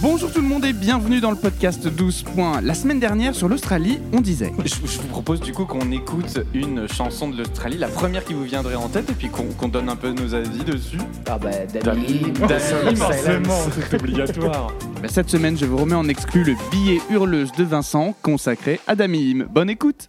Bonjour tout le monde et bienvenue dans le podcast 12 points. La semaine dernière sur l'Australie, on disait. Je, je vous propose du coup qu'on écoute une chanson de l'Australie, la première qui vous viendrait en tête, et puis qu'on donne un peu nos avis dessus. Ah bah Dami, Dami, forcément, c'est obligatoire. Bah, Cette semaine, je vous remets en exclu le billet hurleuse de Vincent consacré à Damim. Bonne écoute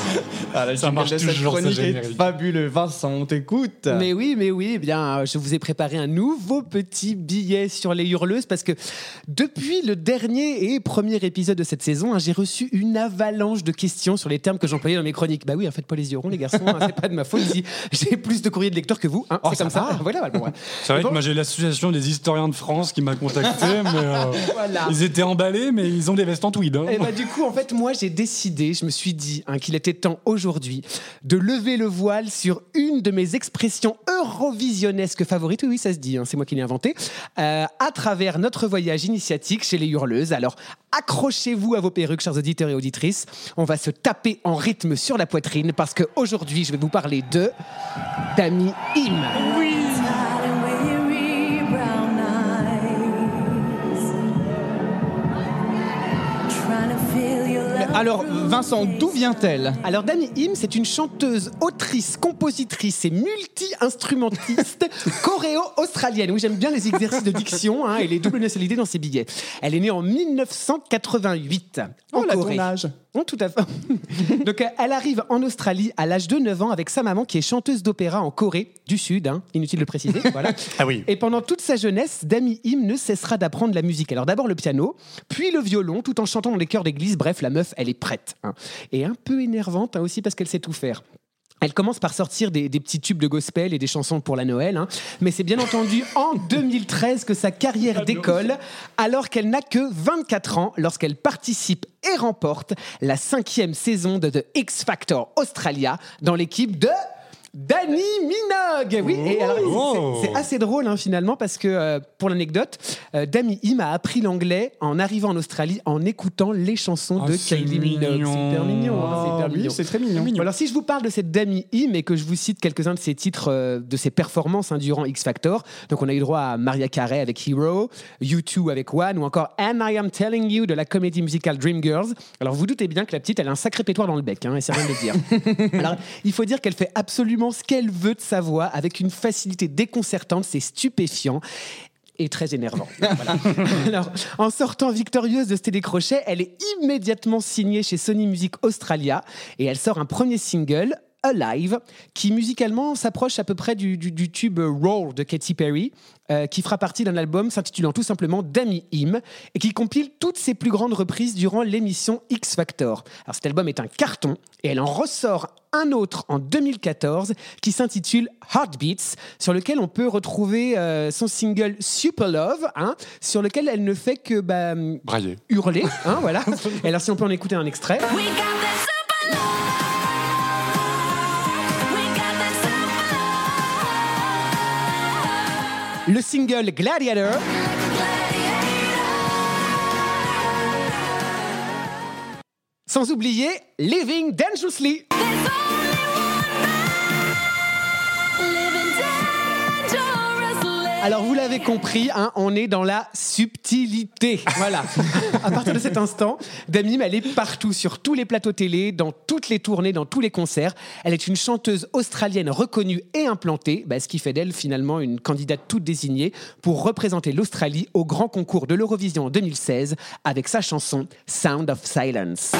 Ça marche toujours, ce générique. fabuleux. Vincent, on t'écoute. Mais oui, mais oui, eh bien, je vous ai préparé un nouveau petit billet sur les hurleuses parce que depuis le dernier et premier épisode de cette saison, hein, j'ai reçu une avalanche de questions sur les termes que j'employais dans mes chroniques. Bah oui, en fait, pas les yeux ronds, les garçons, hein, c'est pas de ma faute si j'ai plus de courriers de lecteurs que vous. hein, c'est comme ça. Voilà, bon, ouais. C'est vrai Bon. que moi j'ai l'association des historiens de France qui m'a contacté, mais euh, Voilà. ils étaient emballés, mais ils ont des vestes en tweed. hein. Et bah du coup, en fait, moi, j'ai décidé, je me suis dit hein, qu'il était temps aujourd'hui de lever le voile sur une de mes expressions eurovisionnesques favorites. Oui, oui, ça se dit, hein, c'est moi qui l'ai inventé. euh, à travers notre voyage initiatique chez les Hurleuses. Alors, accrochez-vous à vos perruques, chers auditeurs et auditrices. On va se taper en rythme sur la poitrine parce qu'aujourd'hui, je vais vous parler de Dami Im. Alors, Vincent, d'où vient-elle Alors Dami Im, c'est une chanteuse, autrice, compositrice et multi-instrumentiste coréo-australienne. Oui, j'aime bien les exercices de diction hein, et les doubles nationalités dans ses billets. Elle est née en 1988 en Oh, là, Corée. ton âge. Tout à fait. Donc, elle arrive en Australie à l'âge de 9 ans avec sa maman qui est chanteuse d'opéra en Corée du Sud, hein, inutile de le préciser. Voilà. Ah oui. Et pendant toute sa jeunesse, Dami Im ne cessera d'apprendre la musique. Alors d'abord le piano, puis le violon, tout en chantant dans les chœurs d'église. Bref, la meuf, elle est prête. hein. Et un peu énervante hein, aussi parce qu'elle sait tout faire. Elle commence par sortir des, des petits tubes de gospel et des chansons pour la Noël, hein. mais c'est bien entendu en 2013 que sa carrière décolle, alors qu'elle n'a que 24 ans lorsqu'elle participe et remporte la cinquième saison de The X Factor Australia dans l'équipe de Danny Minogue. Oui, et alors, Oh. c'est- c'est assez drôle hein, finalement parce que euh, pour l'anecdote, euh, Dami Im a appris l'anglais en arrivant en Australie en écoutant les chansons Ah, de c'est Kylie Minogue. mignon. C'est hyper mignon. hein, c'est hyper Ah mignon. c'est très mignon. Alors si je vous parle de cette Dami Im et que je vous cite quelques-uns de ses titres, euh, de ses performances hein, durant X Factor, donc on a eu droit à Maria Carey avec Hero, U2 avec One ou encore And I Am Telling You de la comédie musicale Dreamgirls. Alors vous doutez bien que la petite, elle a un sacré pétoire dans le bec, hein, et c'est rien de le dire. Alors il faut dire qu'elle fait absolument ce qu'elle veut de sa voix avec une facilité déconcertante, c'est stupéfiant et très énervant. Voilà. Alors, en sortant victorieuse de ce télécrochet, elle est immédiatement signée chez Sony Music Australia et elle sort un premier single. Alive, qui musicalement s'approche à peu près du, du- du tube Roar de Katy Perry, euh, qui fera partie d'un album s'intitulant tout simplement Dami Im, et qui compile toutes ses plus grandes reprises durant l'émission X Factor. Alors cet album est un carton, et elle en ressort un autre en 2014 qui s'intitule Heartbeats, sur lequel on peut retrouver euh, son single Super Love, hein, sur lequel elle ne fait que bah, hurler. Hein, voilà. Et alors, si on peut en écouter un extrait. We got that Le single Gladiator. Sans oublier Living Dangerously. Alors vous l'avez compris, hein, on est dans la subtilité. Voilà. à partir de cet instant, Damim, elle est partout, sur tous les plateaux télé, dans toutes les tournées, dans tous les concerts. Elle est une chanteuse australienne reconnue et implantée, bah, ce qui fait d'elle finalement une candidate toute désignée pour représenter l'Australie au grand concours de l'Eurovision en 2016 avec sa chanson Sound of Silence.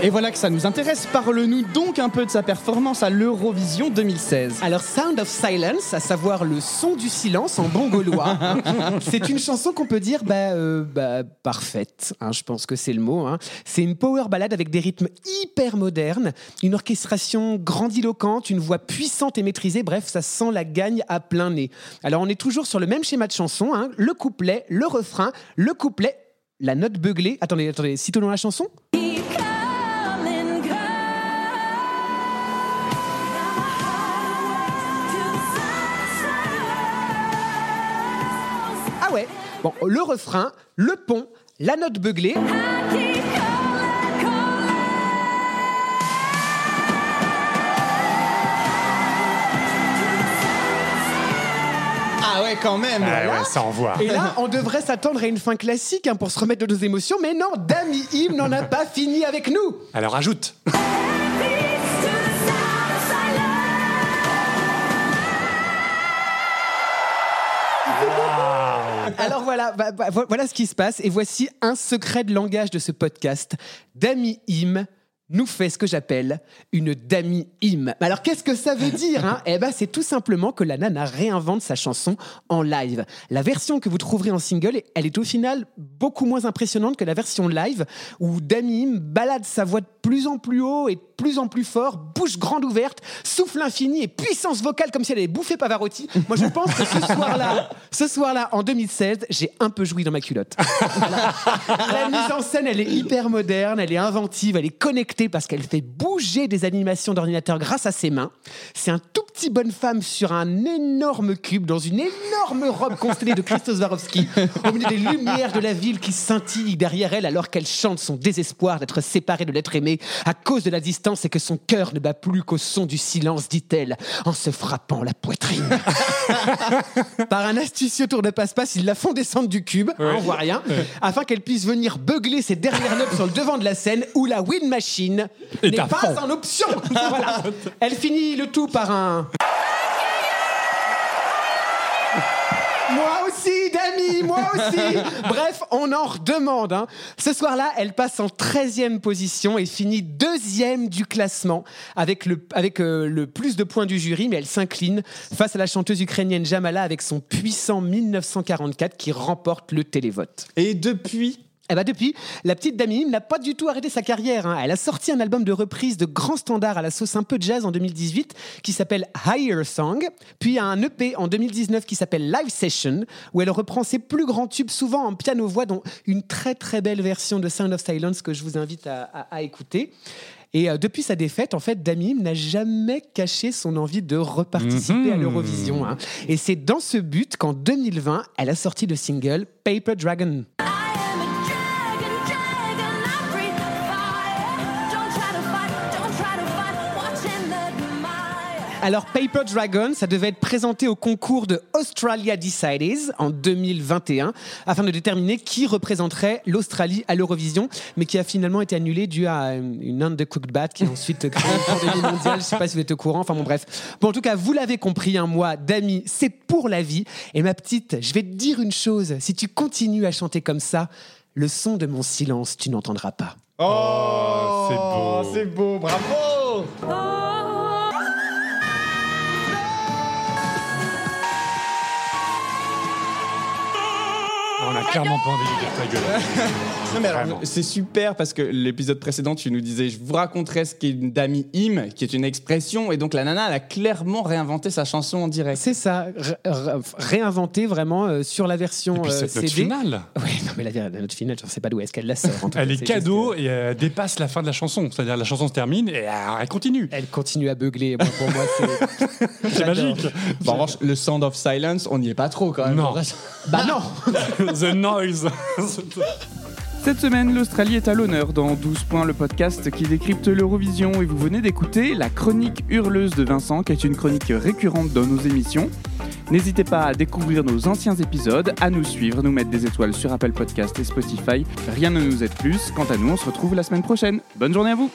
Et voilà que ça nous intéresse. Parle-nous donc un peu de sa performance à l'Eurovision 2016. Alors, Sound of Silence, à savoir le son du silence en bon gaulois, c'est une chanson qu'on peut dire bah, euh, bah, parfaite. hein, je pense que c'est le mot. hein. C'est une power ballade avec des rythmes hyper modernes, une orchestration grandiloquente, une voix puissante et maîtrisée. Bref, ça sent la gagne à plein nez. Alors, on est toujours sur le même schéma de chanson hein, le couplet, le refrain, le couplet. La note beuglée. Attendez, attendez, citons la chanson. Bon, le refrain, le pont, la note beuglée. Ah ouais, quand même. Ah ouais, ça envoie. Et là, on devrait s'attendre à une fin classique hein, pour se remettre de nos émotions, mais non, Dami Im n'en a pas fini avec nous. Alors ajoute. Alors voilà, vo- voilà ce qui se passe. Et voici un secret de langage de ce podcast. Dami Im nous fait ce que j'appelle une Dami Im. Alors qu'est-ce que ça veut dire hein? Eh ben c'est tout simplement que la nana réinvente sa chanson en live. La version que vous trouverez en single, elle est au final beaucoup moins impressionnante que la version live où Dami Im balade sa voix de plus en plus haut et de plus en plus fort, bouche grande ouverte, souffle infini et puissance vocale comme si elle avait bouffé Pavarotti. Moi je pense que ce soir-là, en 2016, j'ai un peu joui dans ma culotte. La mise en scène, elle est hyper moderne, elle est inventive, elle est connectée parce qu'elle fait bouger des animations d'ordinateur grâce à ses mains. C'est un tout petit bonne femme sur un énorme cube dans une énorme robe constellée de Christos Swarovski au milieu des lumières de la ville qui scintillent derrière elle alors qu'elle chante son désespoir d'être séparée de l'être aimé à cause de la distance et que son cœur ne bat plus qu'au son du silence, dit-elle, en se frappant la poitrine. Par un astucieux tour de passe-passe, ils la font descendre du cube, on voit rien, afin qu'elle puisse venir beugler ses dernières notes sur le devant de la scène où la wind machine Est n'est à pas fond. en option. Voilà. Elle finit le tout par un. Moi aussi, Dami, moi aussi. Bref, on en redemande. hein. Ce soir-là, elle passe en 13e position et finit deuxième du classement avec le, avec, euh, le plus de points du jury, mais elle s'incline face à la chanteuse ukrainienne Jamala avec son puissant 1944 qui remporte le télévote. Et depuis, Eh ben depuis, la petite Dami Im n'a pas du tout arrêté sa carrière. hein. Elle a sorti un album de reprise de grands standards à la sauce un peu jazz en 2018 qui s'appelle Higher Song, puis un EP en 2019 qui s'appelle Live Session où elle reprend ses plus grands tubes souvent en piano-voix dont une très très belle version de Sound of Silence que je vous invite à, à- à écouter. Et euh, depuis sa défaite, en fait, Dami Im n'a jamais caché son envie de reparticiper à l'Eurovision. hein. Et c'est dans ce but qu'en 2020, elle a sorti le single Paper Dragon. Alors, Paper Dragon, ça devait être présenté au concours de Australia Decides en 2021 afin de déterminer qui représenterait l'Australie à l'Eurovision, mais qui a finalement été annulé dû à une une undercooked bat qui a ensuite créé une pandémie mondiale. Je sais pas si vous êtes au courant. Enfin bon, bref. Bon, en tout cas, vous l'avez compris, un mois d'amis, c'est pour la vie. Et ma petite, je vais te dire une chose. Si tu continues à chanter comme ça, le son de mon silence, tu n'entendras pas. Oh, c'est beau. C'est beau, bravo On a clairement pas envie de dire ta gueule. Non, mais alors, c'est super parce que l'épisode précédent, tu nous disais, je vous raconterai ce qu'est une dami im, qui est une expression, et donc la nana, elle a clairement réinventé sa chanson en direct. C'est ça, ré- ré- réinventé vraiment euh, sur la version Et puis euh, cette note CD. finale, Oui, non, mais la, la note finale, je ne sais pas d'où est-ce qu'elle la sort. en tout elle cas, est c'est cadeau juste et elle dépasse la fin de la chanson. C'est-à-dire la chanson se termine et euh, elle continue. Elle continue à beugler. Moi, pour moi, c'est. Magique. Bon, en revanche, le Sound of Silence, on n'y est pas trop quand même. Non. Bah non Noise. Cette semaine, l'Australie est à l'honneur dans 12 points, le podcast qui décrypte l'Eurovision. Et vous venez d'écouter la chronique hurleuse de Vincent, qui est une chronique récurrente dans nos émissions. N'hésitez pas à découvrir nos anciens épisodes, à nous suivre, nous mettre des étoiles sur Apple Podcast et Spotify. Rien ne nous aide plus. Quant à nous, on se retrouve la semaine prochaine. Bonne journée à vous